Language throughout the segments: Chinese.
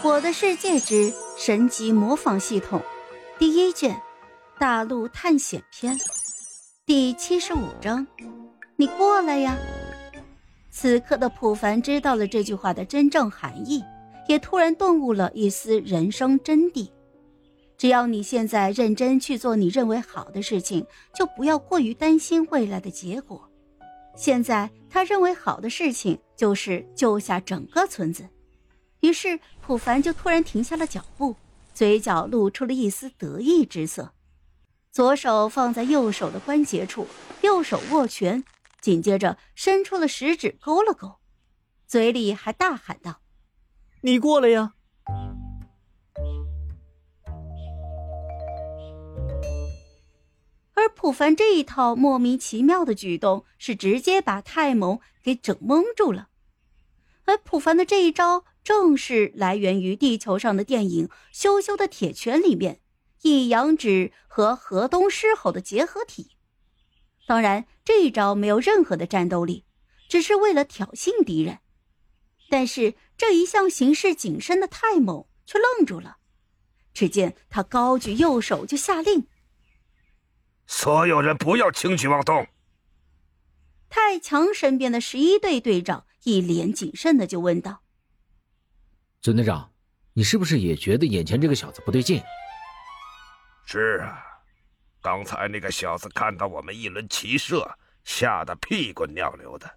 我的世界之神级模仿系统，第一卷，大陆探险篇，第七十五章，你过来呀！此刻的普凡知道了这句话的真正含义，也突然顿悟了一丝人生真谛。只要你现在认真去做你认为好的事情，就不要过于担心未来的结果。现在他认为好的事情就是救下整个村子。于是，普凡就突然停下了脚步，嘴角露出了一丝得意之色，左手放在右手的关节处，右手握拳，紧接着伸出了食指勾了勾，嘴里还大喊道：“你过来呀！”而普凡这一套莫名其妙的举动，是直接把泰蒙给整懵住了。而普凡的这一招，正是来源于地球上的电影《羞羞的铁拳》里面，一阳指和河东狮吼的结合体。当然，这一招没有任何的战斗力，只是为了挑衅敌人。但是这一向行事谨慎的泰猛却愣住了，只见他高举右手就下令：“所有人不要轻举妄动。”太强身边的十一队队长。一脸谨慎的就问道：“孙队长，你是不是也觉得眼前这个小子不对劲？”“是啊，刚才那个小子看到我们一轮齐射，吓得屁滚尿流的。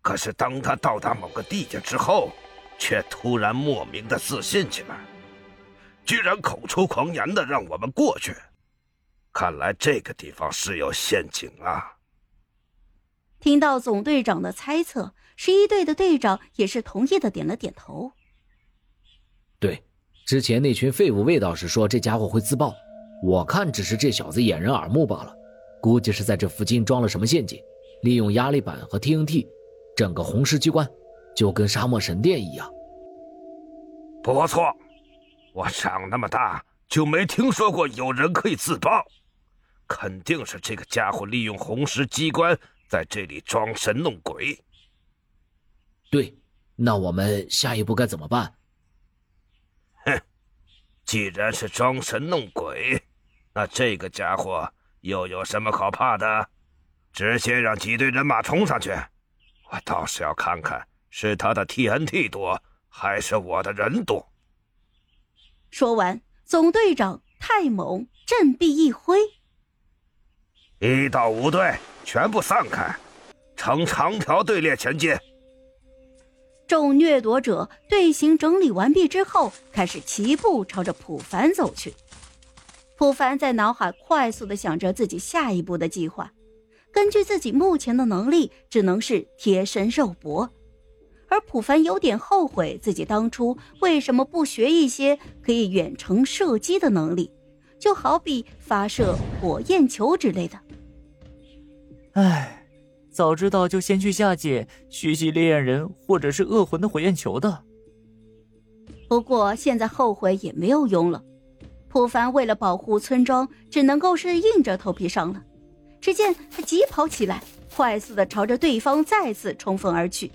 可是当他到达某个地界之后，却突然莫名的自信起来，居然口出狂言的让我们过去。看来这个地方是有陷阱啊！”听到总队长的猜测。十一队的队长也是同意的，点了点头。对，之前那群废物魏道士说这家伙会自爆，我看只是这小子掩人耳目罢了，估计是在这附近装了什么陷阱，利用压力板和 TNT，整个红石机关就跟沙漠神殿一样。不错，我长那么大就没听说过有人可以自爆，肯定是这个家伙利用红石机关在这里装神弄鬼。对，那我们下一步该怎么办？哼，既然是装神弄鬼，那这个家伙又有什么好怕的？直接让几队人马冲上去，我倒是要看看是他的 TNT 多，还是我的人多。说完，总队长泰猛振臂一挥，一到五队全部散开，呈长条队列前进。众掠夺者队形整理完毕之后，开始齐步朝着普凡走去。普凡在脑海快速的想着自己下一步的计划，根据自己目前的能力，只能是贴身肉搏。而普凡有点后悔自己当初为什么不学一些可以远程射击的能力，就好比发射火焰球之类的。唉。早知道就先去下界学习烈焰人或者是恶魂的火焰球的。不过现在后悔也没有用了，普凡为了保护村庄，只能够是硬着头皮上了。只见他疾跑起来，快速的朝着对方再次冲锋而去。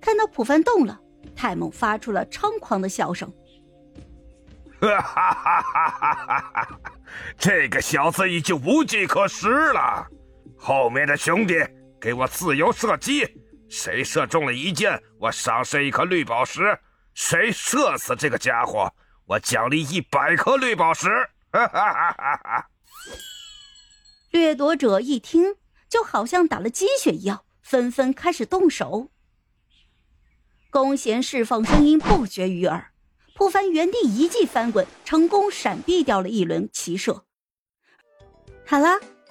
看到普凡动了，泰猛发出了猖狂的笑声：“哈哈哈哈哈哈！这个小子已经无计可施了。”后面的兄弟，给我自由射击！谁射中了一箭，我赏谁一颗绿宝石；谁射死这个家伙，我奖励一百颗绿宝石！哈哈哈哈哈！掠夺者一听，就好像打了鸡血一样，纷纷开始动手。弓弦释放声音不绝于耳，普凡原地一记翻滚，成功闪避掉了一轮骑射。好了。